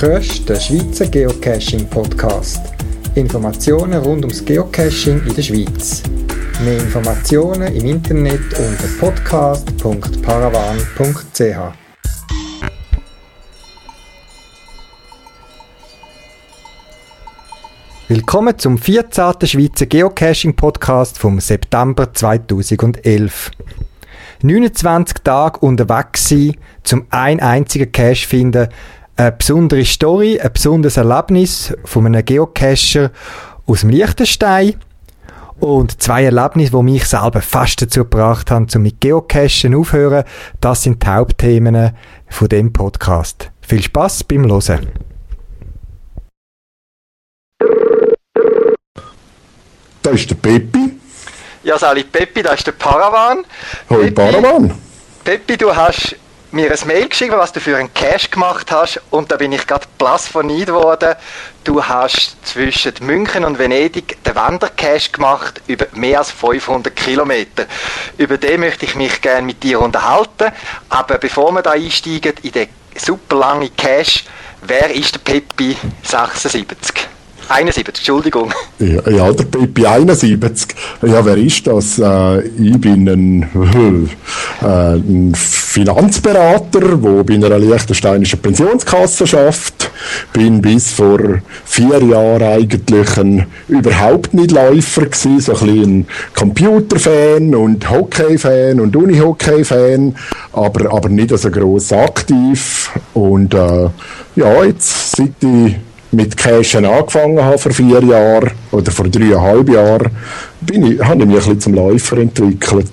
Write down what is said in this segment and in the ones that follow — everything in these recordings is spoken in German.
grössten Schweizer Geocaching-Podcast. Informationen rund ums Geocaching in der Schweiz. Mehr Informationen im Internet unter podcast.paravan.ch. Willkommen zum 14. Schweizer Geocaching-Podcast vom September 2011. 29 Tage unterwegs sein, zum ein einzigen Cache finden, eine besondere Story, ein besonderes Erlebnis von einem Geocacher aus dem Liechtenstein und zwei Erlebnisse, die mich selber fast dazu gebracht haben, zum mit Geocachen aufhören. Das sind die Hauptthemen von dem Podcast. Viel Spaß beim Hören. Da ist der Peppi. Ja, Sali Peppi, da ist der Paravan. Hoi Paravan. Peppi, du hast mir ein Mail geschrieben, was du für einen Cash gemacht hast und da bin ich gerade blass von Neid geworden. Du hast zwischen München und Venedig den Wandercash gemacht über mehr als 500 Kilometer. Über den möchte ich mich gerne mit dir unterhalten. Aber bevor wir da einsteigen in den super langen Cash, wer ist der Peppi 76? 71, Entschuldigung. Ja, ja, der Pippi 71. Ja, wer ist das? Äh, ich bin ein, äh, ein Finanzberater, der bei einer liechtensteinischen Pensionskasse schafft. Bin bis vor vier Jahren eigentlich ein überhaupt nicht Läufer gewesen, so ein bisschen Computerfan und Hockeyfan und Unihockey-Fan, aber, aber nicht so gross aktiv. Und äh, ja, jetzt seit ich mit Cashen angefangen habe vor vier Jahren oder vor dreieinhalb Jahren, bin ich, habe ich mich ein bisschen zum Läufer entwickelt.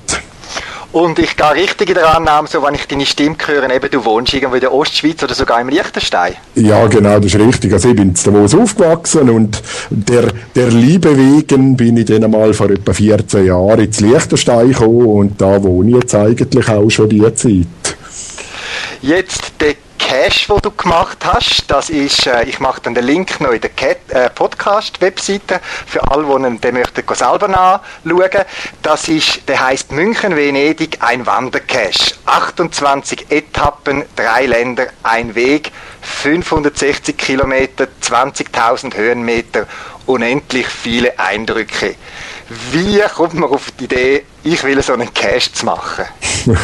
Und ich gehe richtig in der Annahme, so wenn ich deine Stimme höre, eben du wohnst irgendwo in der Ostschweiz oder sogar im Liechtenstein. Ja, genau, das ist richtig. Also ich bin in Davos aufgewachsen und der, der Liebe wegen bin ich dann einmal vor etwa 14 Jahren ins Liechtenstein gekommen und da wohne ich jetzt eigentlich auch schon die Zeit. Jetzt der Cache, den du gemacht hast, das ist, äh, ich mache dann den Link noch in der äh, Podcast-Webseite für alle, die den möchten selber nachschauen. Das ist, der heißt München-Venedig, ein Wandercache. 28 Etappen, drei Länder, ein Weg, 560 Kilometer, 20.000 Höhenmeter, unendlich viele Eindrücke. Wie kommt man auf die Idee, ich will so einen Cache zu machen?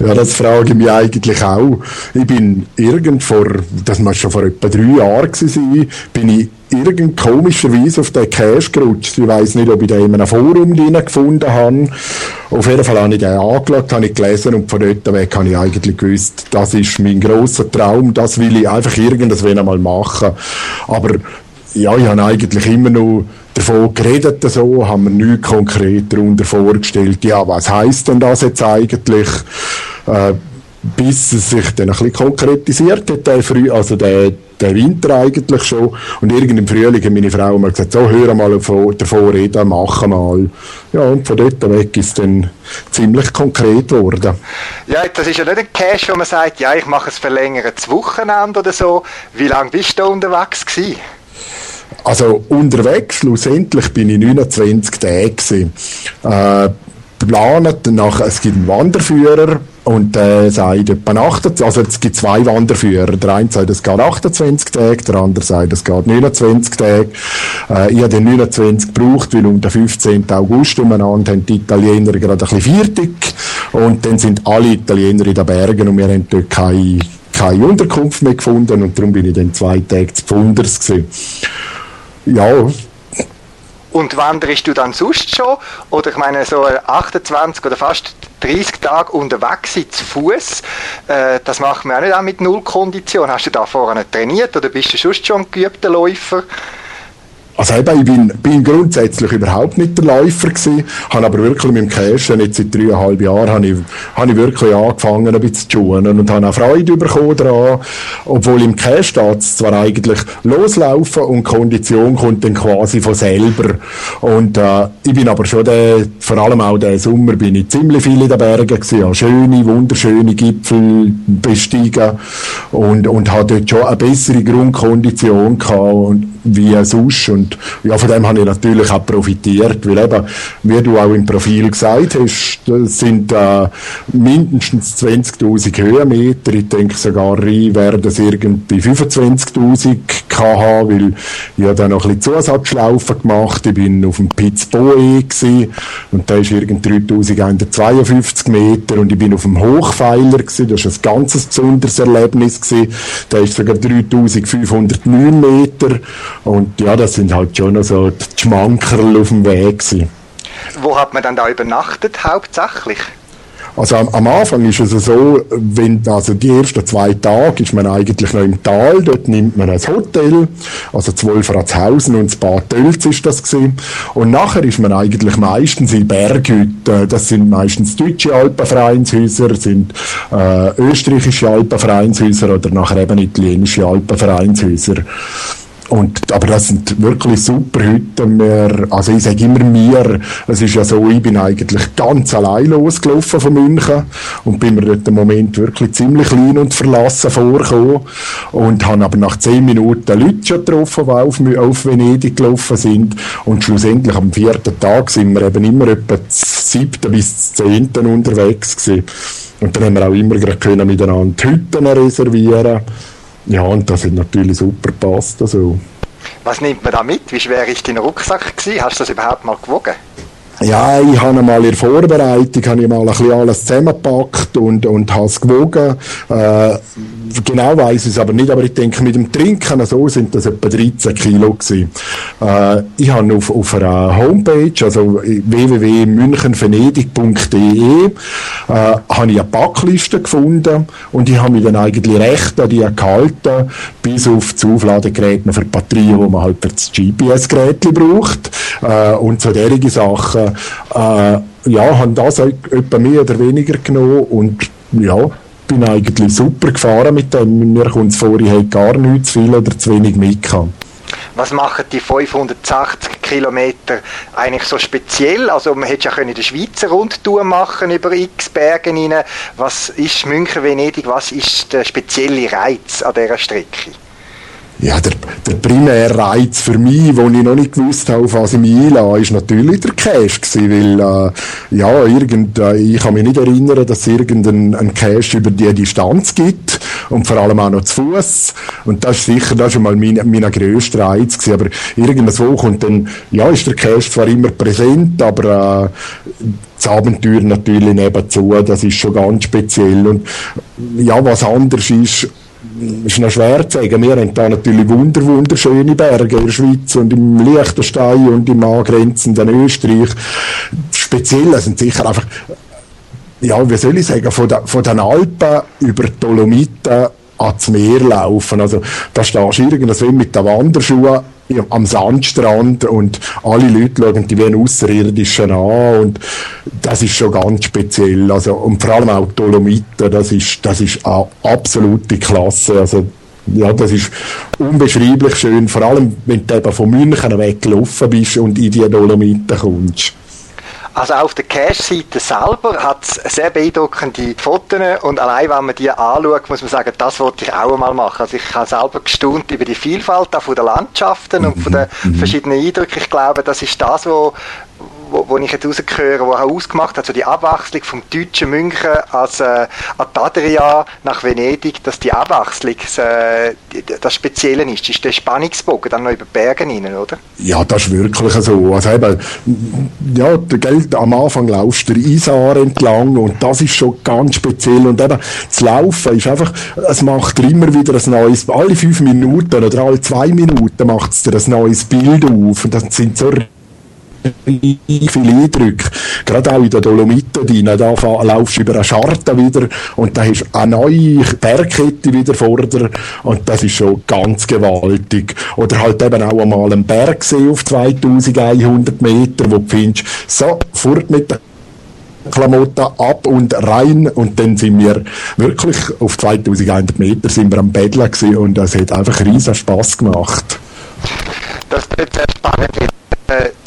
ja, das frage ich mich eigentlich auch. Ich bin irgend vor, das muss schon vor etwa drei Jahren gewesen bin ich irgend komischerweise auf den Cache gerutscht. Ich weiß nicht, ob ich den in einem Forum gefunden habe. Auf jeden Fall habe ich den angeschaut, habe ich gelesen und von dort weg habe ich eigentlich gewusst, das ist mein grosser Traum, das will ich einfach irgendwann einmal machen. Aber ja, ich habe eigentlich immer noch davon geredet, so, haben wir nichts konkret darunter vorgestellt. Ja, was heisst denn das jetzt eigentlich? Äh, bis es sich dann ein bisschen konkretisiert hat, der Früh, also der, der Winter eigentlich schon. Und irgend im Frühling hat meine Frau mal gesagt, so, hör mal davon reden, mach mal. Ja, und von dort weg ist es dann ziemlich konkret geworden. Ja, das ist ja nicht ein Cash, wo man sagt, ja, ich mache es verlängertes Wochenende oder so. Wie lange bist du unterwegs gewesen? Also unterwegs, schlussendlich bin ich 29 Tage gewesen. Äh, es gibt einen Wanderführer und der sagt etwa 28, also es gibt zwei Wanderführer. Der eine sagt, es geht 28 Tage, der andere sagt, es geht 29 Tage. Äh, ich habe den 29 gebraucht, weil um den 15. August umeinander haben die Italiener gerade ein bisschen fertig und dann sind alle Italiener in den Bergen und wir haben dort keine, keine Unterkunft mehr gefunden und darum bin ich dann zwei Tage zu Pfunders gewesen. Ja. Und wanderst du dann sonst schon? Oder ich meine, so 28 oder fast 30 Tage unterwegs zu Fuß, äh, das macht man auch nicht auch mit Nullkondition. Hast du da vorher nicht trainiert oder bist du sonst schon ein geübter Läufer? Also eben, ich bin, bin grundsätzlich überhaupt nicht der Läufer gewesen, habe aber wirklich mit dem Cashen jetzt seit dreieinhalb Jahren habe ich, habe ich wirklich angefangen ein bisschen zu schuhen und habe auch Freude bekommen daran, obwohl im Cash steht zwar eigentlich loslaufen und Kondition kommt dann quasi von selber. Und äh, ich bin aber schon der, vor allem auch den Sommer bin ich ziemlich viel in den Bergen gewesen, habe schöne, wunderschöne Gipfel bestiegen und, und habe dort schon eine bessere Grundkondition gehabt und wie sonst. Und ja, von dem habe ich natürlich auch profitiert, weil eben, wie du auch im Profil gesagt hast, sind äh, mindestens 20.000 Höhenmeter. Ich denke sogar, rein werden es irgendwie 25.000 kh, weil ich habe dann noch ein bisschen Zusatzschlaufen gemacht. Ich bin auf dem Pitzboe und da ist irgend 3.152 Meter und ich bin auf dem Hochpfeiler gewesen. Das ist ein ganz besonderes Erlebnis gewesen. Da ist sogar 3.509 Meter und ja, das sind halt schon noch so die Schmankerl auf dem Weg gewesen. Wo hat man dann da übernachtet hauptsächlich? Also am, am, Anfang ist es so, wenn, also die ersten zwei Tage ist man eigentlich noch im Tal, dort nimmt man ein Hotel, also zwölf Ratshausen und ein Bad Tölz ist das gewesen. Und nachher ist man eigentlich meistens in Berghütten, das sind meistens deutsche Alpenvereinshäuser, sind äh, österreichische Alpenvereinshäuser oder nachher eben italienische Alpenvereinshäuser. Und, aber das sind wirklich super Hütten. Wir, also ich sage immer mir, es ist ja so, ich bin eigentlich ganz allein losgelaufen von München und bin mir dort im Moment wirklich ziemlich klein und verlassen vorgekommen und habe aber nach zehn Minuten Leute schon getroffen, die auf, auf Venedig gelaufen sind und schlussendlich am vierten Tag sind wir eben immer etwa siebten bis zehnten unterwegs gewesen. Und dann haben wir auch immer können miteinander Hütten reservieren ja, und das hat natürlich super gepasst. Also. Was nimmt man da mit? Wie schwer ist dein Rucksack gewesen? Hast du das überhaupt mal gewogen? Ja, ich habe mal in der Vorbereitung habe ich mal ein bisschen alles zusammengepackt und, und habe es gewogen. Äh, genau weiß ich es aber nicht, aber ich denke, mit dem Trinken so sind das etwa 13 Kilo gewesen. Äh, ich habe auf, auf einer Homepage, also www.münchenvenedig.de, äh, habe ich eine Packliste gefunden und ich habe mich dann eigentlich recht an die gehalten, bis auf das Aufladegerät für Batterien, die man halt für das GPS-Gerät braucht äh, und so derige Sachen. Äh, ja, haben das etwa mehr oder weniger genommen und ja, bin eigentlich super gefahren mit dem. Mir kommt es vor, ich hätte gar nichts zu viel oder zu wenig mitgehabt. Was machen die 580 Kilometer eigentlich so speziell? Also man hätte ja können die Schweizer Rundtour machen über x Bergen rein. Was ist München-Venedig, was ist der spezielle Reiz an dieser Strecke? Ja, der, der primäre Reiz für mich, wo ich noch nicht gewusst habe, auf was ich mich einlasse, ist natürlich der Cash gewesen, weil, äh, ja, irgend, äh, ich kann mich nicht erinnern, dass es irgendeinen Cash über die Distanz gibt und vor allem auch noch zu Fuß. Und das ist sicher, das ist mal mein, mein grösster Reiz gewesen. Aber irgendwo kommt dann, ja, ist der Cash zwar immer präsent, aber, äh, das Abenteuer natürlich nebenzu, das ist schon ganz speziell. Und ja, was anders ist, ist noch schwer zu sagen. Wir haben da natürlich wunder, wunderschöne Berge in der Schweiz und im Liechtenstein und im angrenzenden Österreich. Speziell sind sicher einfach, ja, wie soll ich sagen, von, der, von den Alpen über die Dolomiten ans Meer laufen. Also, da stehst du irgendwo mit den Wanderschuhen am Sandstrand und alle Leute schauen die ein Außerirdischen an und das ist schon ganz speziell. Also, und vor allem auch die Dolomiten, das ist, das ist eine absolute Klasse. Also, ja, das ist unbeschreiblich schön, vor allem wenn du eben von München weggelaufen bist und in die Dolomiten kommst. Also auf der Cache-Seite selber hat es sehr beeindruckende Fotos und allein wenn man die anschaut, muss man sagen, das wollte ich auch einmal machen. Also ich habe selber gestaunt über die Vielfalt auch von den Landschaften und von den mhm. verschiedenen Eindrücken. Ich glaube, das ist das, was wo, wo ich jetzt rausgehöre, wo auch ausgemacht hat, so die Abwechslung vom deutschen München als äh, Adria nach Venedig, dass die Abwechslung äh, das Spezielle ist. Ist der Spannungsbogen dann noch über die Berge rein, oder? Ja, das ist wirklich so. Also eben, ja, Geld am Anfang laufst du der Isar entlang und das ist schon ganz speziell und eben, das Laufen ist einfach, es macht immer wieder ein neues, alle fünf Minuten oder alle zwei Minuten macht es dir ein neues Bild auf und das sind so viele Eindrücke. Gerade auch in den Dolomiten, die da laufst du über eine Scharte wieder und da hast du eine neue Bergkette wieder vor dir und das ist schon ganz gewaltig. Oder halt eben auch einmal einen Bergsee auf 2100 Meter, wo du findest, so, fort mit der Klamotten ab und rein und dann sind wir wirklich auf 2100 Meter sind wir am Betteln und das hat einfach riesen Spaß gemacht. Das ist sehr spannend.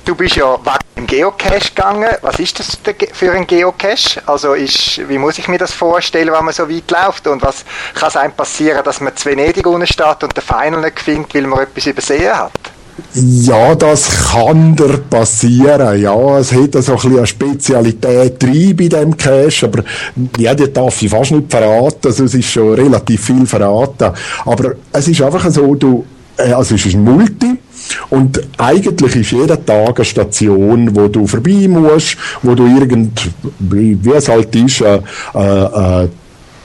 Du bist ja wegen dem Geocache gegangen. Was ist das für ein Geocache? Also ist, wie muss ich mir das vorstellen, wenn man so weit läuft? Und was kann es einem passieren, dass man zu Venedig unten steht und den Final nicht findet, weil man etwas übersehen hat? Ja, das kann dir passieren. Ja, es hat so ein bisschen eine Spezialität drin bei dem Cache, aber ja, die darf ich fast nicht verraten. Also, es ist schon relativ viel verraten. Aber es ist einfach so, du, also es ist ein Multi. Und eigentlich ist jeder Tag eine Station, wo du vorbei musst, wo du irgend, wie es halt ist, äh, äh, äh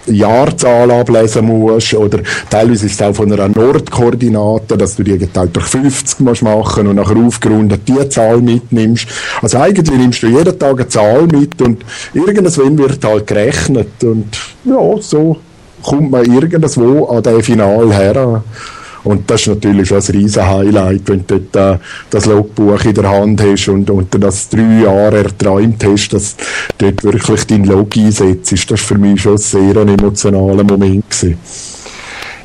Jahrzahl ablesen musst oder teilweise ist es auch von einer Nordkoordinate, dass du die geteilt durch 50 musst machen und nachher aufgerundet die Zahl mitnimmst. Also eigentlich nimmst du jeden Tag eine Zahl mit und irgendwann wird halt gerechnet und ja, so kommt man irgendwo an den Final her. Und das ist natürlich schon ein riesen Highlight, wenn du dort, äh, das Logbuch in der Hand hast und, und das drei Jahre erträumt hast, dass du dort wirklich dein Log einsetzt. Das war für mich schon ein sehr emotionaler Moment. Gewesen.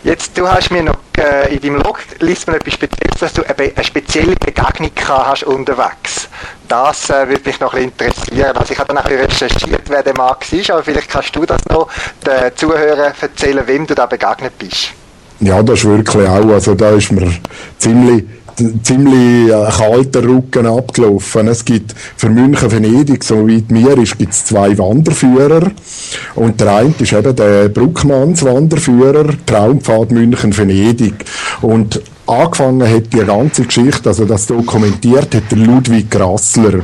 Jetzt, du hast mir noch äh, in deinem Log liest man etwas Spezielles, dass du eine, eine spezielle Begegnung hast unterwegs. Das äh, würde mich noch ein interessieren. Also ich habe dann recherchiert, wer der Mann war, aber vielleicht kannst du das noch den Zuhörern erzählen, wem du da begegnet bist. Ja, das ist wirklich auch, also da ist mir ziemlich, ziemlich äh, kalter Rücken abgelaufen. Es gibt für München Venedig, so weit mir ist, gibt es zwei Wanderführer. Und der eine ist eben der Bruckmanns Wanderführer, Traumpfad München Venedig. Und angefangen hat die ganze Geschichte, also das dokumentiert hat der Ludwig Grassler.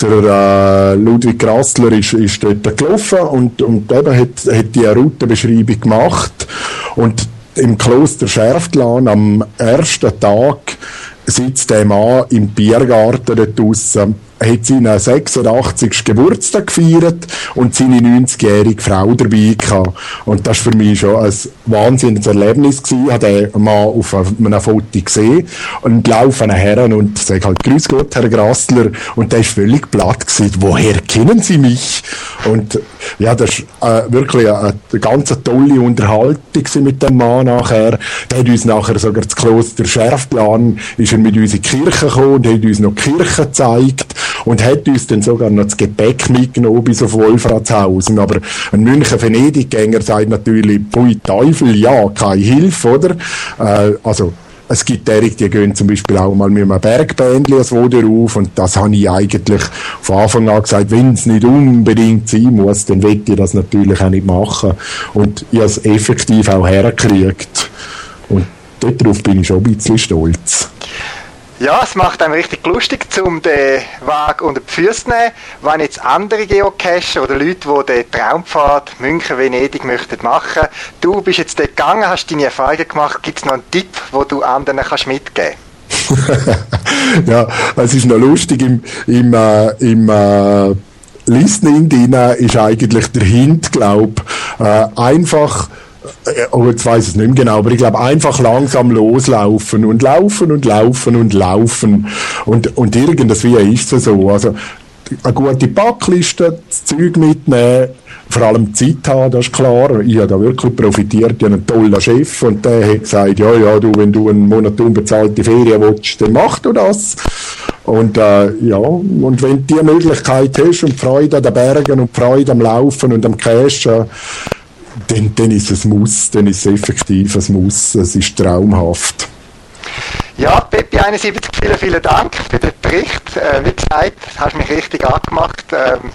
Der äh, Ludwig Grassler ist, ist dort gelaufen und, und eben hat, hat die Routenbeschreibung gemacht. Und im Kloster Scherftlan am ersten Tag sitzt der Mann im Biergarten dort draussen hat seinen 86. Geburtstag gefeiert und seine 90-jährige Frau dabei gehabt. Und das war für mich schon ein wahnsinniges Erlebnis gewesen. Ich habe den Mann auf einem Foto gesehen und laufe her und sage halt, grüß Gott, Herr Grassler. Und der ist völlig platt gewesen. Woher kennen Sie mich? Und ja, das war äh, wirklich eine, eine ganz tolle Unterhaltung mit dem Mann nachher. Der hat uns nachher sogar das Kloster Schärfplan, ist er mit uns in die Kirche gekommen und hat uns noch die Kirche gezeigt und hat uns dann sogar noch das Gepäck mitgenommen bis auf Wolfratshausen. Aber ein München Venediggänger sagt natürlich, pui Teufel, ja, keine Hilfe, oder? Äh, also, es gibt derige, die gehen zum Beispiel auch mal mit einem Bergbändchen als Woder auf und das habe ich eigentlich von Anfang an gesagt, wenn es nicht unbedingt sein muss, dann will ich das natürlich auch nicht machen. Und ich habe es effektiv auch hergekriegt. Und darauf bin ich schon ein bisschen stolz. Ja, es macht einem richtig lustig, um den Wagen unter die Füße zu nehmen. Wenn jetzt andere Geocacher oder Leute, die den Traumpfad München-Venedig möchten machen, du bist jetzt dort gegangen, hast deine Erfahrungen gemacht, gibt es noch einen Tipp, den du anderen kannst mitgeben ja, es ist noch lustig, im, im, äh, im äh, Listening drin ist eigentlich der Hint, glaube äh, einfach oh, jetzt weiß es nicht mehr genau, aber ich glaube, einfach langsam loslaufen und laufen und laufen und laufen. Und, und irgendwie ist es so. Also, eine gute Packliste, das Zeug mitnehmen, vor allem Zeit haben, das ist klar. Ich habe da wirklich profitiert, ich habe einen tollen Chef und der hat gesagt, ja, ja, du, wenn du einen Monat unbezahlte Ferien willst, dann mach du das. Und äh, ja, und wenn du die Möglichkeit hast und Freude an den Bergen und Freude am Laufen und am Cashen, dann, dann ist es Muss, dann ist es effektiv ein Muss, es ist traumhaft. Ja, Peppi 71, vielen, vielen Dank für den Bericht. Äh, wie gesagt, hast mich richtig angemacht. Ähm,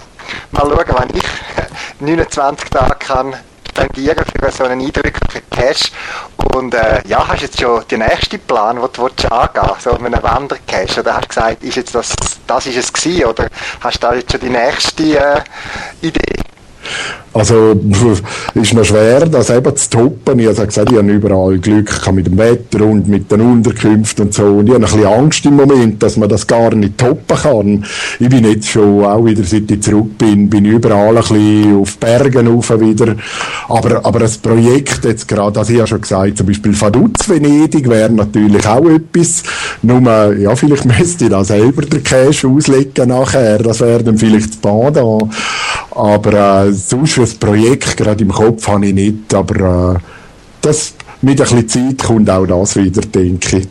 mal schauen, wann ich 29 Tage kann spendieren für so einen eindrücklichen Cash. Und äh, ja, hast du jetzt schon den nächsten Plan, den du willst angehen so mit einem Wandercash? Oder hast du gesagt, ist jetzt das, das ist es gewesen? Oder hast du da jetzt schon die nächste äh, Idee? Also, ist noch schwer, das eben zu toppen. Ich habe gesagt, ich habe überall Glück mit dem Wetter und mit den Unterkünften und so. Und ich habe ein bisschen Angst im Moment, dass man das gar nicht toppen kann. Ich bin jetzt schon, auch wieder seit ich zurück bin, bin überall ein bisschen auf Bergen rauf wieder. Aber, aber das Projekt jetzt gerade, das ich ja schon gesagt, zum Beispiel Vaduz Venedig wäre natürlich auch etwas. Nur, ja, vielleicht müsste ich da selber den Cash auslegen nachher. Das wäre dann vielleicht das Bad. Aber, äh, sonst für das Projekt gerade im Kopf habe ich nicht, aber äh, das, mit ein bisschen Zeit kommt auch das wieder, denke ich.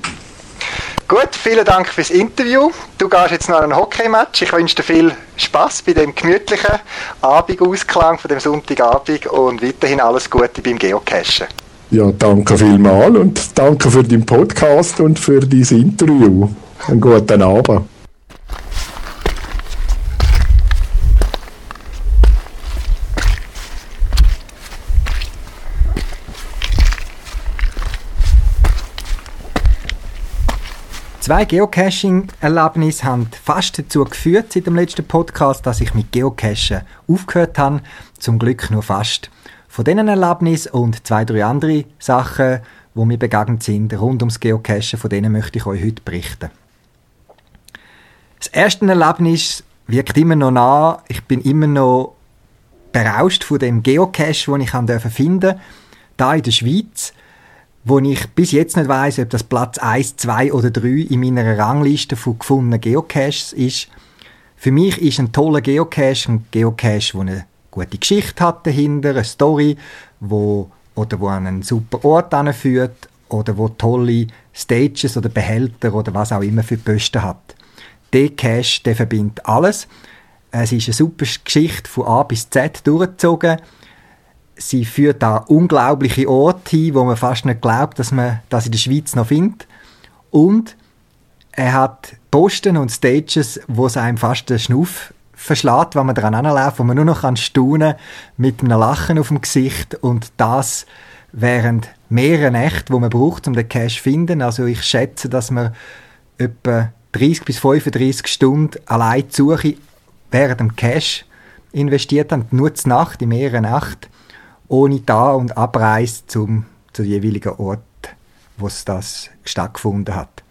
Gut, vielen Dank fürs Interview. Du gehst jetzt noch ein Hockeymatch. Ich wünsche dir viel Spaß bei dem gemütlichen Abendausklang von dem Sonntagabend und weiterhin alles Gute beim Geocachen. Ja, danke vielmals und danke für den Podcast und für dieses Interview. Einen guten Abend. Zwei Geocaching-Erlebnisse haben fast dazu geführt seit dem letzten Podcast, dass ich mit Geocachen aufgehört habe. Zum Glück nur fast. Von diesen Erlebnissen und zwei, drei andere Sachen, wo mir begegnet sind rund ums Geocachen, von denen möchte ich euch heute berichten. Das erste Erlebnis wirkt immer noch nach. Ich bin immer noch berauscht von dem Geocache, den ich finden durfte. Da in der Schweiz wo ich bis jetzt nicht weiß, ob das Platz 1, 2 oder 3 in meiner Rangliste von gefundenen Geocaches ist. Für mich ist ein toller Geocache ein Geocache, der eine gute Geschichte hat dahinter, eine Story, wo oder wo einen super Ort anführt oder wo tolle Stages oder Behälter oder was auch immer für Posten hat. Der Cache, der verbindet alles. Es ist eine super Geschichte von A bis Z durchgezogen sie führt da unglaubliche Orte hin, wo man fast nicht glaubt, dass man das in der Schweiz noch findet. Und er hat Posten und Stages, wo es einem fast den Schnuff verschlägt, wenn man daran anläuft, wo man nur noch kann staunen mit einem Lachen auf dem Gesicht und das während mehreren Nächten, wo man braucht, um den Cash zu finden. Also ich schätze, dass man etwa 30 bis 35 Stunden allein die Suche während dem Cash investiert haben, nur zur Nacht, in mehreren Nächten ohne Da- und Abreise zum, zum jeweiligen Ort, wo das stattgefunden hat.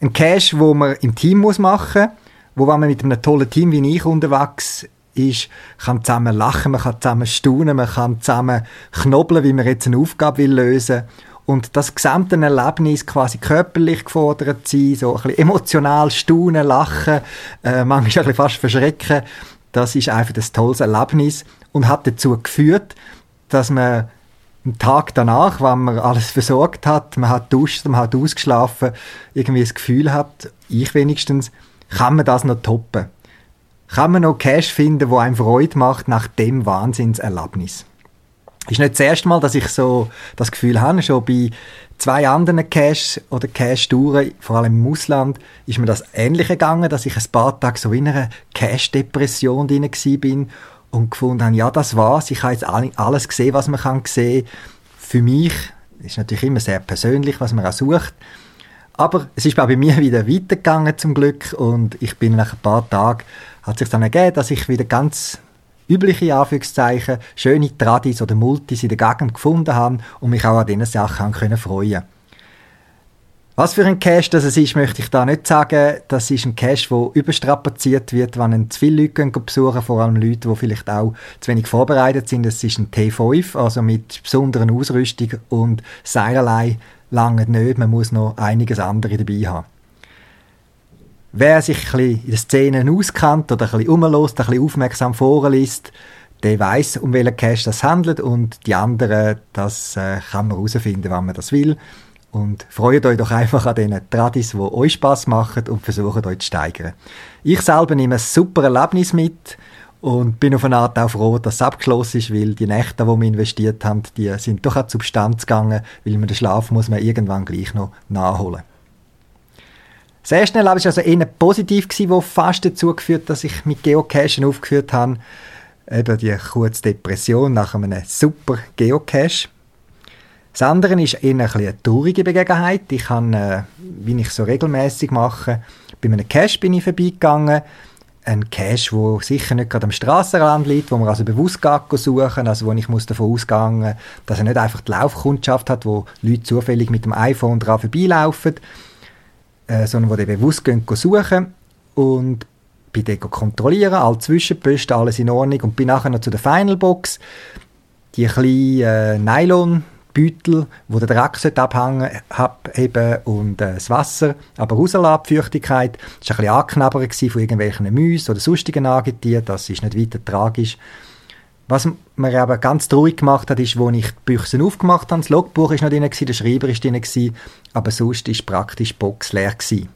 Ein Cache, wo man im Team muss machen muss, wo wenn man mit einem tollen Team wie ich unterwegs ist, kann zusammen lachen, man kann zusammen staunen, man kann zusammen knobeln, wie man jetzt eine Aufgabe will lösen und das gesamte Erlebnis quasi körperlich gefordert sein, so ein bisschen emotional staunen, lachen, äh, manchmal ein bisschen fast verschrecken, das ist einfach das tolles Erlebnis und hat dazu geführt, dass man am Tag danach, wenn man alles versorgt hat, man hat duscht, man hat ausgeschlafen, irgendwie das Gefühl hat, ich wenigstens, kann man das noch toppen? Kann man noch Cash finden, wo einem Freude macht nach dem Wahnsinnserlebnis? Ist nicht das erste Mal, dass ich so das Gefühl habe, schon bei zwei anderen Cash oder Cash-Touren, vor allem im Ausland, ist mir das ähnlich gegangen, dass ich ein paar Tage so in einer Cash-Depression drin bin und gefunden haben, ja, das war's. Ich habe jetzt alles gesehen, was man kann sehen. Für mich ist natürlich immer sehr persönlich, was man auch sucht. Aber es ist bei mir wieder weitergegangen zum Glück und ich bin nach ein paar Tagen hat sich dann ergeben, dass ich wieder ganz übliche Anführungszeichen schöne Tradis oder Multis in der Gegend gefunden habe und mich auch an diesen Sachen freuen was für ein Cache das ist, möchte ich da nicht sagen. Das ist ein Cache, der überstrapaziert wird, wenn ihn zu viele Leute besuchen, vor allem Leute, die vielleicht auch zu wenig vorbereitet sind. Das ist ein T5, also mit besonderen Ausrüstung und Seilerlei lange nicht. Man muss noch einiges andere dabei haben. Wer sich ein bisschen in den Szenen auskennt oder ein bisschen rumlässt, ein bisschen aufmerksam vorliest, der weiß, um welchen Cache das handelt und die anderen, das äh, kann man herausfinden, wenn man das will. Und freut euch doch einfach an diesen Tradis, die euch Spass machen und versuchen euch zu steigern. Ich selber nehme ein super Erlebnis mit und bin auf eine Art auch froh, dass es abgeschlossen ist, weil die Nächte, die wir investiert haben, die sind doch auch zu Bestand gegangen, weil man den Schlaf muss man irgendwann gleich noch nachholen. Erste Erlebnis war also eher positiv, das fast dazu geführt dass ich mit Geocachen aufgeführt habe. Eben die kurze Depression nach einem super Geocache. Das andere ist eher ein eine traurige Begebenheit. Ich habe, äh, wie ich so regelmäßig mache, bei einem Cache bin ich vorbeigegangen. Ein Cache, wo sicher nicht gerade am Strassenrand liegt, wo man also bewusst suchen also wo ich muss davon ausgehen dass er nicht einfach die Laufkundschaft hat, wo Leute zufällig mit dem iPhone dran vorbeilaufen, äh, sondern wo die bewusst gehen suchen und bin dort kontrollieren, alle Zwischenposten, alles in Ordnung und bin nachher noch zu der Final Box, die kleine äh, Nylon Beutel, wo der Dreck abhängen abheben und äh, das Wasser, aber rauslassen, Feuchtigkeit. Das war ein bisschen angeknabbert von irgendwelchen Mäusen oder sonstigen Angetieren, das ist nicht weiter tragisch. Was mir aber ganz traurig gemacht hat, ist, wo ich die Büchsen aufgemacht habe, das Logbuch ist noch drin, der Schreiber ist drin, aber sonst ist praktisch die Box leer gewesen.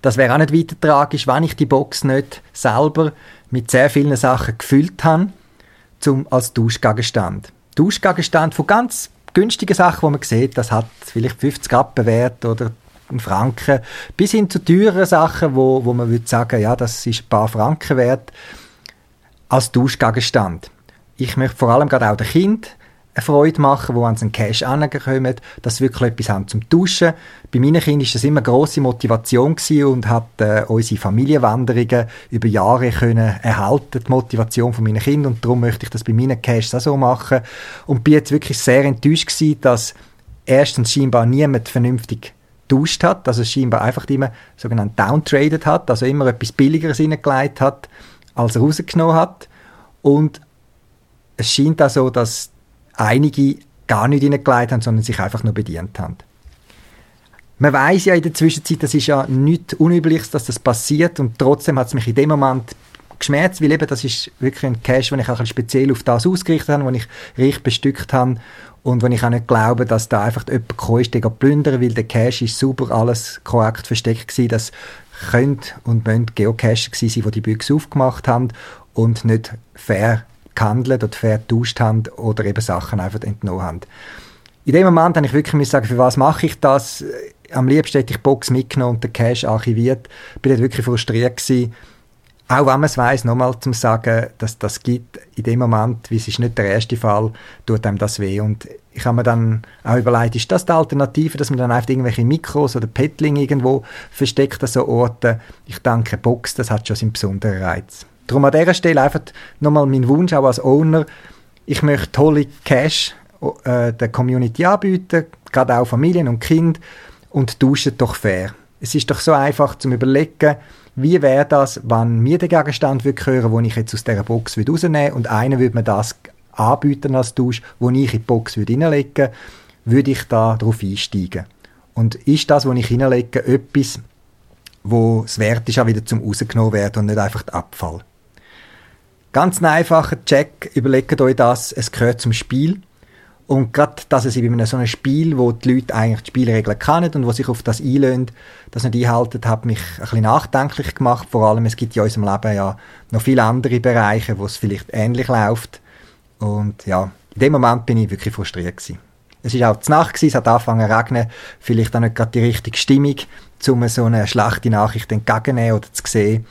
Das wäre auch nicht weiter tragisch, wenn ich die Box nicht selber mit sehr vielen Sachen gefüllt habe, zum, als Tauschgegenstand. Tauschgegenstand von ganz günstigen Sachen, die man sieht, das hat vielleicht 50 Rappen wert oder einen Franken, bis hin zu teuren Sachen, wo, wo man würde sagen, ja, das ist ein paar Franken wert, als Tauschgegenstand. Ich möchte vor allem gerade auch den Kind eine Freude machen, wo an einen Cash ankommen, dass sie wirklich etwas haben zum Tauschen. Bei meinen Kindern war das immer eine grosse Motivation und hat äh, unsere Familienwanderungen über Jahre können erhalten, die Motivation von meinen Kindern. Und darum möchte ich das bei meinen Cash auch so machen. Und bin jetzt wirklich sehr enttäuscht gewesen, dass erstens scheinbar niemand vernünftig getauscht hat, also scheinbar einfach immer sogenannt downtraded hat, also immer etwas Billigeres hineingelegt hat, als er rausgenommen hat. Und es scheint auch so, dass einige gar nicht hineingelegt haben, sondern sich einfach nur bedient haben. Man weiß ja in der Zwischenzeit, das ist ja nichts Unübliches, dass das passiert. Und trotzdem hat es mich in dem Moment geschmerzt, weil eben das ist wirklich ein Cash, den ich auch speziell auf das ausgerichtet habe, den ich reich bestückt habe. Und wenn ich auch nicht glaube, dass da einfach jemand gekommen ist, der plündern weil der Cash ist super alles korrekt versteckt gewesen, das könnte und müssen Geocacher gewesen sein, die die Büchse aufgemacht haben und nicht fair gehandelt oder vertauscht haben oder eben Sachen einfach entnommen haben. In dem Moment habe ich wirklich sagen, für was mache ich das? Am liebsten hätte ich Box mitgenommen und den Cash archiviert. Bin dort wirklich frustriert gewesen. Auch wenn man es weiss, nochmal zum sagen, dass das gibt, in dem Moment, wie es ist nicht der erste Fall, tut einem das weh. Und ich habe mir dann auch überlegt, ist das die Alternative, dass man dann einfach irgendwelche Mikros oder Petling irgendwo versteckt an so Orten? Ich denke, Box, das hat schon seinen besonderen Reiz. Darum an dieser Stelle einfach nochmal mein Wunsch auch als Owner. Ich möchte tolle Cash äh, der Community anbieten, gerade auch Familien und Kind und tauschen doch fair. Es ist doch so einfach zum Überlegen, wie wäre das, wenn mir der Gegenstand würde hören, den ich jetzt aus dieser Box würde rausnehmen und einer würde mir das anbieten als Tausch, wo ich in die Box würde reinlegen würde ich da darauf einsteigen. Und ist das, was ich hineinlege, etwas, wo es wert ist, auch wieder zum rausgenommen werden und nicht einfach der Abfall. Ganz ein einfacher Check, überlegt euch das, es gehört zum Spiel. Und gerade, dass es in so einem Spiel, wo die Leute eigentlich die Spielregeln kennen und wo sich auf das einlösen, das nicht einhalten, hat mich ein bisschen nachdenklich gemacht. Vor allem, es gibt in unserem Leben ja noch viele andere Bereiche, wo es vielleicht ähnlich läuft. Und ja, in dem Moment bin ich wirklich frustriert gewesen. Es war auch die Nacht, gewesen, es hat angefangen zu regnen, vielleicht auch nicht gerade die richtige Stimmung, um so eine schlechte Nachricht entgegenzunehmen oder zu sehen.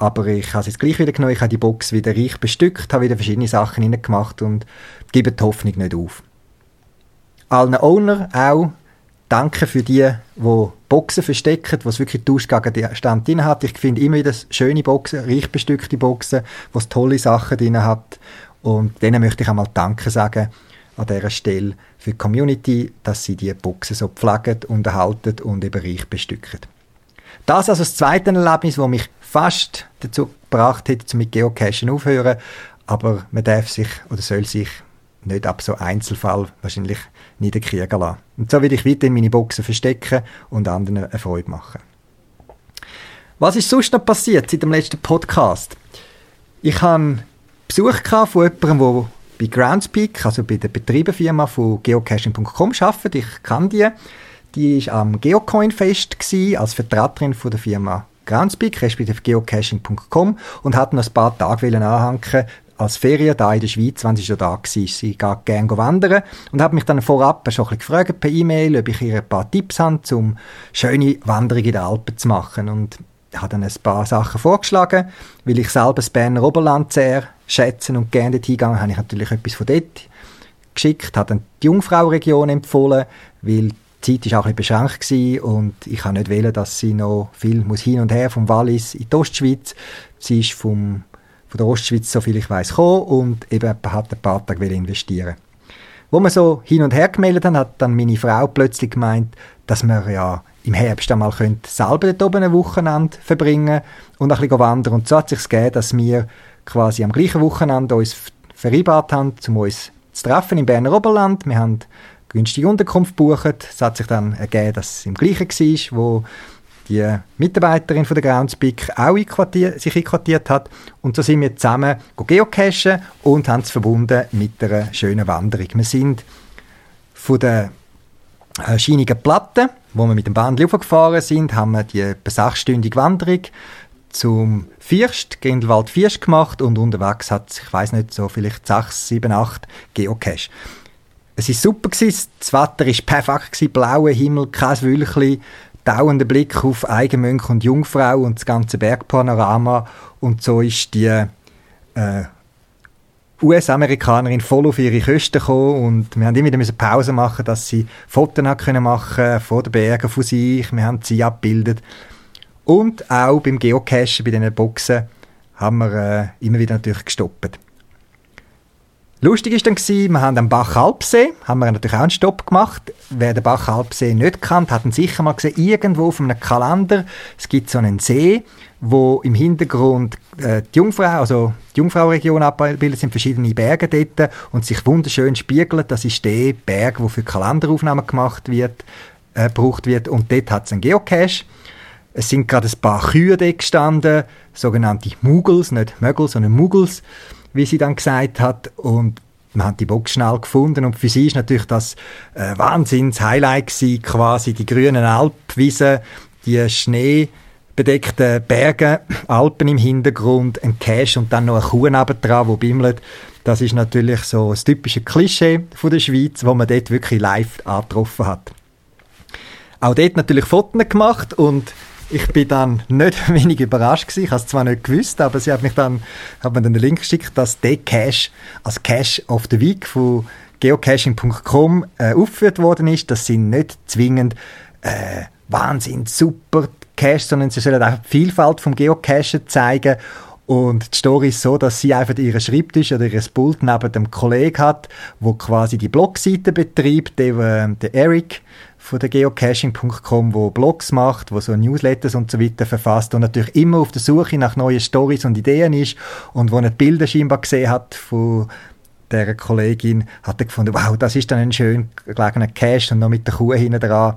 Aber ich habe es jetzt gleich wieder genommen, ich habe die Box wieder reich bestückt, habe wieder verschiedene Sachen reingemacht und gebe die Hoffnung nicht auf. Allen Owner auch danke für die, die Boxen verstecken, was wirklich Tauschgegenstand drin hat. Ich finde immer wieder schöne Boxen, reich bestückte Boxen, was tolle Sachen drin hat. Und denen möchte ich einmal Danke sagen an dieser Stelle für die Community, dass sie die Boxen so pflegen und erhalten und eben reich bestücken. Das also das zweite Erlebnis, das mich fast dazu gebracht hätte, mit Geocachen aufhören. Aber man darf sich oder soll sich nicht ab so Einzelfall wahrscheinlich niederkriegen lassen. Und so will ich weiterhin meine Boxen verstecken und anderen eine Freude machen. Was ist sonst noch passiert seit dem letzten Podcast? Ich habe Besuch von jemandem, der bei Groundspeak, also bei der Betriebenfirma von geocaching.com arbeitet. Ich kann die. Die war am Geocoin-Fest als Vertreterin von der Firma Groundspeak, respektive geocaching.com und hat noch ein paar Tage anhängen als Ferien da in der Schweiz, wenn sie schon da war. Sie geht gerne wandern und hat mich dann vorab schon ein bisschen gefragt per E-Mail, ob ich ihr ein paar Tipps habe, um schöne Wanderungen in den Alpen zu machen. Und ich habe dann ein paar Sachen vorgeschlagen, weil ich selber das Berner Oberland sehr schätzen und gerne dorthin gehe, habe ich natürlich etwas von dort geschickt, habe dann die Jungfrau-Region empfohlen, weil die Zeit war auch ein bisschen beschränkt und ich kann nicht wählen, dass sie noch viel muss hin und her vom Wallis in die Ostschweiz. Sie ist vom, von der Ostschweiz, so viel ich weiß, gekommen und eben hat ein paar Tage investieren. Wo wir so hin und her gemeldet haben, hat dann meine Frau plötzlich gemeint, dass wir ja im Herbst einmal selber dort oben ein Wochenende verbringen und ein bisschen wandern. Und so hat es sich gegeben, dass wir quasi am gleichen Wochenende uns vereinbart haben, um uns zu treffen im Berner Oberland. Wir haben günstige Unterkunft gebucht. Es hat sich dann ergeben, dass es im gleichen war, wo die Mitarbeiterin von der Groundspeak auch sich einquartiert hat. Und so sind wir zusammen geocachen und haben es verbunden mit einer schönen Wanderung. Wir sind von der äh, scheinigen Platte, wo wir mit dem Band gefahren sind, haben wir die sechsstündige Wanderung zum First, Grindelwald First gemacht und unterwegs hat ich weiß nicht, so vielleicht sechs, sieben, acht Geocache. Es war super, das Wetter war perfekt, blauer Himmel, kein Wölkchen, dauernder Blick auf Eigenmönch und Jungfrau und das ganze Bergpanorama. Und so ist die äh, US-Amerikanerin voll auf ihre Küste gekommen. Und wir haben immer wieder Pause machen, dass sie Fotos können machen von den Bergen, von sich, wir haben sie abgebildet. Und auch beim Geocachen, bei diesen Boxen, haben wir äh, immer wieder natürlich gestoppt. Lustig ist dann wir haben am Bach Alpsee, haben wir natürlich auch einen Stopp gemacht. Wer den Bach Alpsee nicht kennt, hat ihn sicher mal gesehen, irgendwo auf einem Kalender. Es gibt so einen See, wo im Hintergrund äh, die Jungfrau, also die Jungfrau-Region abgebildet sind, verschiedene Berge dort und sich wunderschön spiegeln. Das ist der Berg, wo für Kalenderaufnahmen gemacht wird, äh, gebraucht wird und dort hat es einen Geocache. Es sind gerade ein paar Kühe dort gestanden, sogenannte Muggles, nicht Mögel, sondern Muggles wie sie dann gesagt hat. Und man hat die Box schnell gefunden und für sie ist natürlich das äh, Wahnsinns-Highlight gewesen, quasi die grünen Alpwiesen, die schneebedeckten Berge, Alpen im Hintergrund, ein Cache und dann noch eine Kuh dran, die bimmelt. Das ist natürlich so das typische Klischee von der Schweiz, wo man dort wirklich live angetroffen hat. Auch dort natürlich Fotos gemacht und ich bin dann nicht wenig überrascht gewesen. Ich habe es zwar nicht gewusst, aber sie hat mich dann, hat mir dann den Link geschickt, dass der Cache als Cache of the Week von geocaching.com äh, aufgeführt worden ist. Das sind nicht zwingend äh, Wahnsinn, super Cache, sondern sie sollen auch die Vielfalt vom Geocachen zeigen. Und die Story ist so, dass sie einfach ihren Schreibtisch oder ihr Pult neben dem Kollegen hat, wo quasi die Blogseite betreibt, der, äh, der Eric von der geocaching.com, wo Blogs macht, wo so Newsletters und so weiter verfasst und natürlich immer auf der Suche nach neuen Stories und Ideen ist und wo er Bilder scheinbar gesehen hat von der Kollegin, hat er gefunden, wow, das ist dann ein schön gelegener Cache und noch mit der Kuh hinten dran,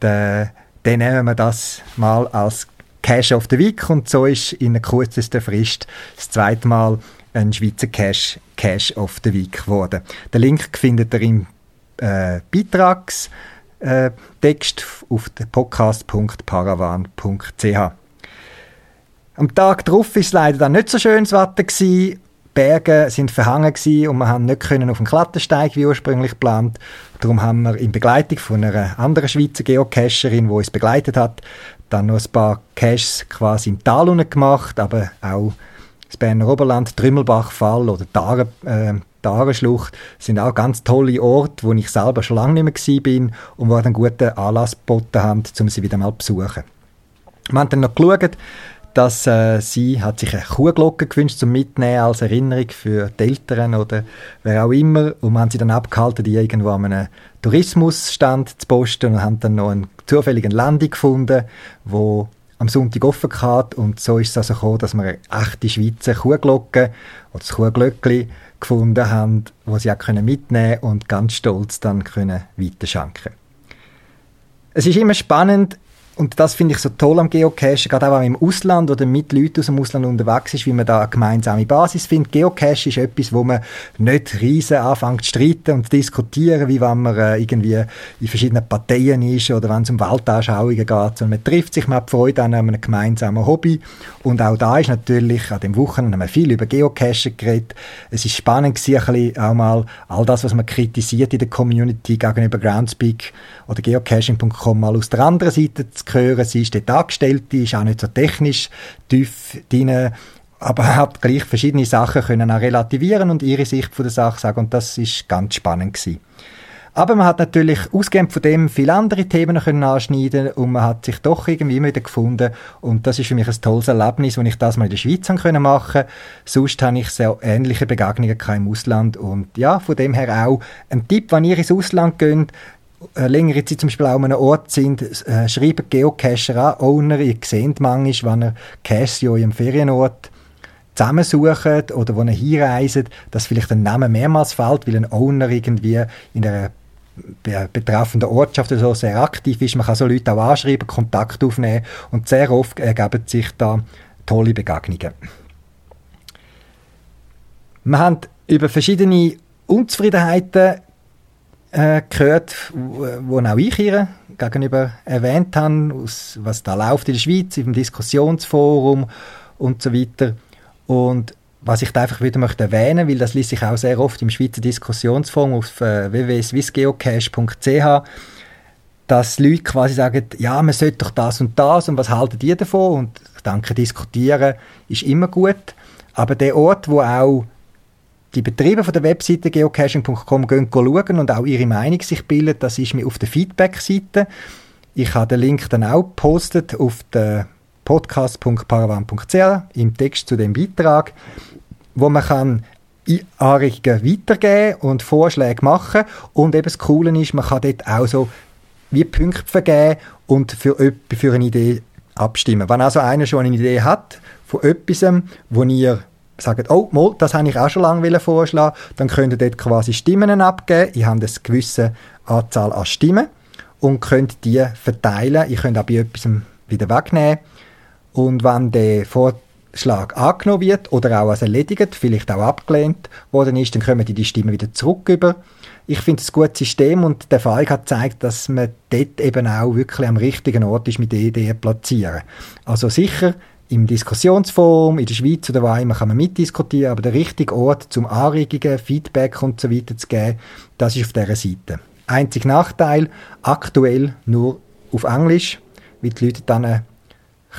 dann nehmen wir das mal als Cache of the Week und so ist in der kürzesten Frist das zweite Mal ein Schweizer Cache Cache of the Week geworden. Den Link findet ihr im äh, Beitrags äh, Text auf podcast.paravan.ch. Am Tag darauf war es leider dann nicht so schönes Wetter. Gewesen. Berge sind verhangen und wir haben nicht auf den Klettersteig wie ursprünglich geplant. Darum haben wir in Begleitung von einer anderen Schweizer Geocacherin, die uns begleitet hat, dann noch ein paar Caches quasi im Tal gemacht, aber auch das Berner Oberland, Trümmelbachfall oder Tare, äh, die Arenschlucht sind auch ganz tolle Orte, wo ich selber schon lange nicht mehr bin und wo einen guten Anlass geboten haben, um sie wieder mal zu besuchen. Wir haben dann noch geschaut, dass äh, sie hat sich eine Kuhglocke gewünscht zum Mitnehmen als Erinnerung für die Eltern oder wer auch immer und wir haben sie dann abgehalten, die irgendwo an einem Tourismusstand zu posten und haben dann noch einen zufälligen Landing gefunden, wo am Sonntag offen gehabt und so ist es also gekommen, dass wir eine echte Schweizer Kuhglocke oder das Kuhglöckli gefunden haben, wo sie auch können mitnehmen und ganz stolz dann können. Es ist immer spannend, und das finde ich so toll am Geocachen, gerade auch wenn man im Ausland oder mit Leuten aus dem Ausland unterwegs ist, wie man da eine gemeinsame Basis findet. Geocache ist etwas, wo man nicht riesen anfängt zu streiten und zu diskutieren, wie wenn man äh, irgendwie in verschiedenen Parteien ist oder wenn es um Weltanschauungen geht, sondern man trifft sich, man hat Freude an einem gemeinsamen Hobby und auch da ist natürlich an dem Wochenende haben wir viel über Geocache geredet. Es ist spannend gewesen, auch mal all das, was man kritisiert in der Community gegenüber Groundspeak oder geocaching.com mal aus der anderen Seite zu hören. Sie ist dort angestellt, ist auch nicht so technisch tief drin, aber hat gleich verschiedene Sachen können auch relativieren und ihre Sicht von der Sache sagen und das ist ganz spannend gewesen. Aber man hat natürlich ausgehend von dem viele andere Themen können anschneiden und man hat sich doch irgendwie wieder gefunden und das ist für mich ein tolles Erlebnis, wenn ich das mal in der Schweiz machen Sonst habe ich sehr ähnliche Begegnungen im Ausland und ja, von dem her auch ein Tipp, wenn ihr ins Ausland geht, längere Zeit zum Beispiel auch an einem Ort sind, äh, schreiben Geocacher an, Owner, ihr seht manchmal, wenn ihr Caches in eurem Ferienort zusammensucht oder wo ihr hinreist, dass vielleicht ein Name mehrmals fällt, weil ein Owner irgendwie in der betreffenden Ortschaft so sehr aktiv ist. Man kann so Leute auch anschreiben, Kontakt aufnehmen und sehr oft ergeben sich da tolle Begegnungen. Wir haben über verschiedene Unzufriedenheiten äh, gehört, wo auch ich hier gegenüber erwähnt habe, was da läuft in der Schweiz, im Diskussionsforum und so weiter. Und was ich da einfach wieder möchte erwähnen, weil das liest sich auch sehr oft im Schweizer Diskussionsforum auf äh, www.swissgeocache.ch, dass Leute quasi sagen, ja, man sollte doch das und das und was halten die davon? Und ich denke, diskutieren ist immer gut, aber der Ort, wo auch die Betriebe von der Webseite geocaching.com gehen schauen und auch ihre Meinung sich bilden, das ist mir auf der Feedback-Seite. Ich habe den Link dann auch gepostet auf der podcast.paravan.ch im Text zu dem Beitrag, wo man kann Anregungen weitergeben und Vorschläge machen und eben das Coole ist, man kann dort auch so wie Punkte vergeben und für, für eine Idee abstimmen. Wenn also einer schon eine Idee hat von etwas, wo ihr sagt, oh, mal, das habe ich auch schon lange vorschlagen dann könnt ihr dort quasi Stimmen abgeben. Ich habe eine gewisse Anzahl an Stimmen und könnt die verteilen. Ich könnt auch bei etwas wieder wegnehmen und wenn der Vorschlag angenommen wird oder auch als erledigt, vielleicht auch abgelehnt worden ist, dann kommen die, die Stimmen wieder zurück. Ich finde es ein gutes System und der Fall hat gezeigt, dass man dort eben auch wirklich am richtigen Ort ist mit den Ideen platzieren. Also sicher im Diskussionsforum, in der Schweiz oder wo immer kann man mitdiskutieren, aber der richtige Ort zum Anregungen, Feedback und so weiter zu geben, das ist auf dieser Seite. Einzig Nachteil, aktuell nur auf Englisch, weil die Leute dann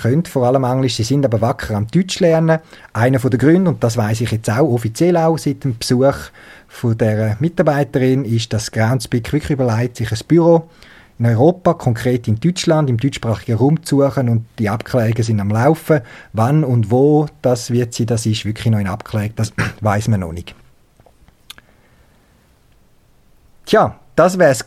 können vor allem Englisch, sie sind aber wacker am Deutsch lernen. Einer der Gründe, und das weiß ich jetzt auch offiziell auch seit dem Besuch von der Mitarbeiterin, ist, dass Groundspeak wirklich überlegt, sich ein Büro in Europa, konkret in Deutschland, im deutschsprachigen Raum zu suchen und die Abklärungen sind am Laufen. Wann und wo das wird sie, das ist wirklich noch in Abklärung, das weiß man noch nicht. Tja, das wäre es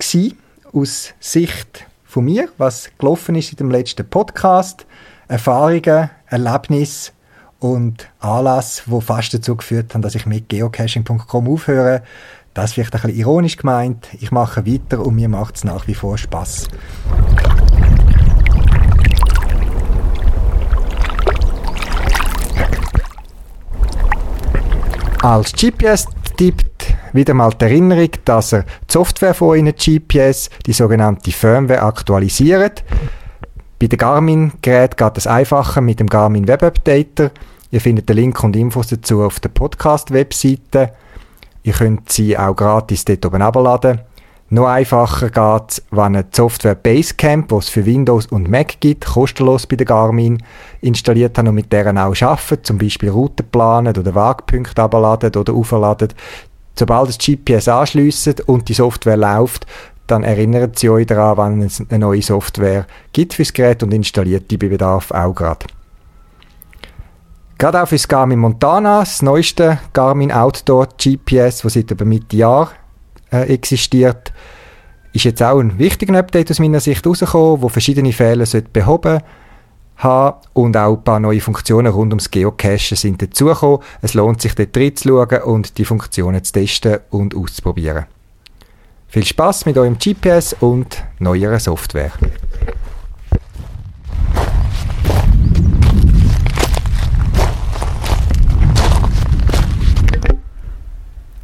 aus Sicht von mir, was gelaufen ist in dem letzten Podcast. Erfahrungen, Erlebnisse und Anlass, wo fast dazu geführt haben, dass ich mit geocaching.com aufhöre. Das ist vielleicht ein bisschen ironisch gemeint. Ich mache weiter und mir macht es nach wie vor Spaß. Als GPS-Tipp wieder mal die Erinnerung, dass er die Software von Ihnen GPS, die sogenannte Firmware, aktualisiert. Bei den Garmin-Geräten geht es einfacher mit dem Garmin Web Updater. Ihr findet den Link und Infos dazu auf der Podcast-Webseite. Ihr könnt sie auch gratis dort oben abladen. Noch einfacher geht es, wenn ihr die Software Basecamp, die es für Windows und Mac gibt, kostenlos bei der Garmin installiert habt und mit deren auch arbeitet, zum Beispiel Routen planen oder Wagpunkte abladen oder aufladen. Sobald das GPS anschließt und die Software läuft, dann erinnert sie euch daran, wenn es eine neue Software gibt fürs Gerät und installiert die bei Bedarf auch gerade. Gerade auch fürs Garmin Montana, das neueste Garmin Outdoor GPS, das seit über Mitte Jahr äh, existiert, ist jetzt auch ein wichtiger Update aus meiner Sicht rausgekommen, wo verschiedene Fehler behoben haben und auch ein paar neue Funktionen rund ums Geocachen sind dazugekommen. Es lohnt sich dort reinzuschauen und die Funktionen zu testen und auszuprobieren. Viel Spaß mit eurem GPS und neuerer Software.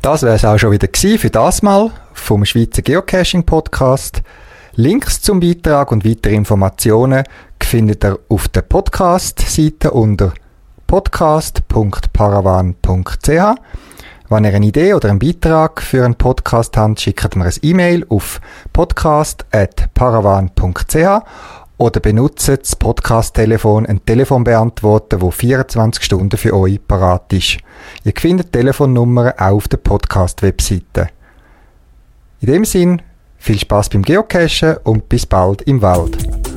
Das wäre es auch schon wieder für das Mal vom Schweizer Geocaching Podcast. Links zum Beitrag und weitere Informationen findet ihr auf der Podcast-Seite unter podcast.paravan.ch. Wenn ihr eine Idee oder einen Beitrag für einen Podcast habt, schickt mir ein E-Mail auf podcast.paravan.ch oder benutzt das Podcast-Telefon, ein Telefonbeantworter, wo 24 Stunden für euch parat ist. Ihr findet Telefonnummern auch auf der Podcast-Webseite. In dem Sinn, viel Spaß beim Geocachen und bis bald im Wald.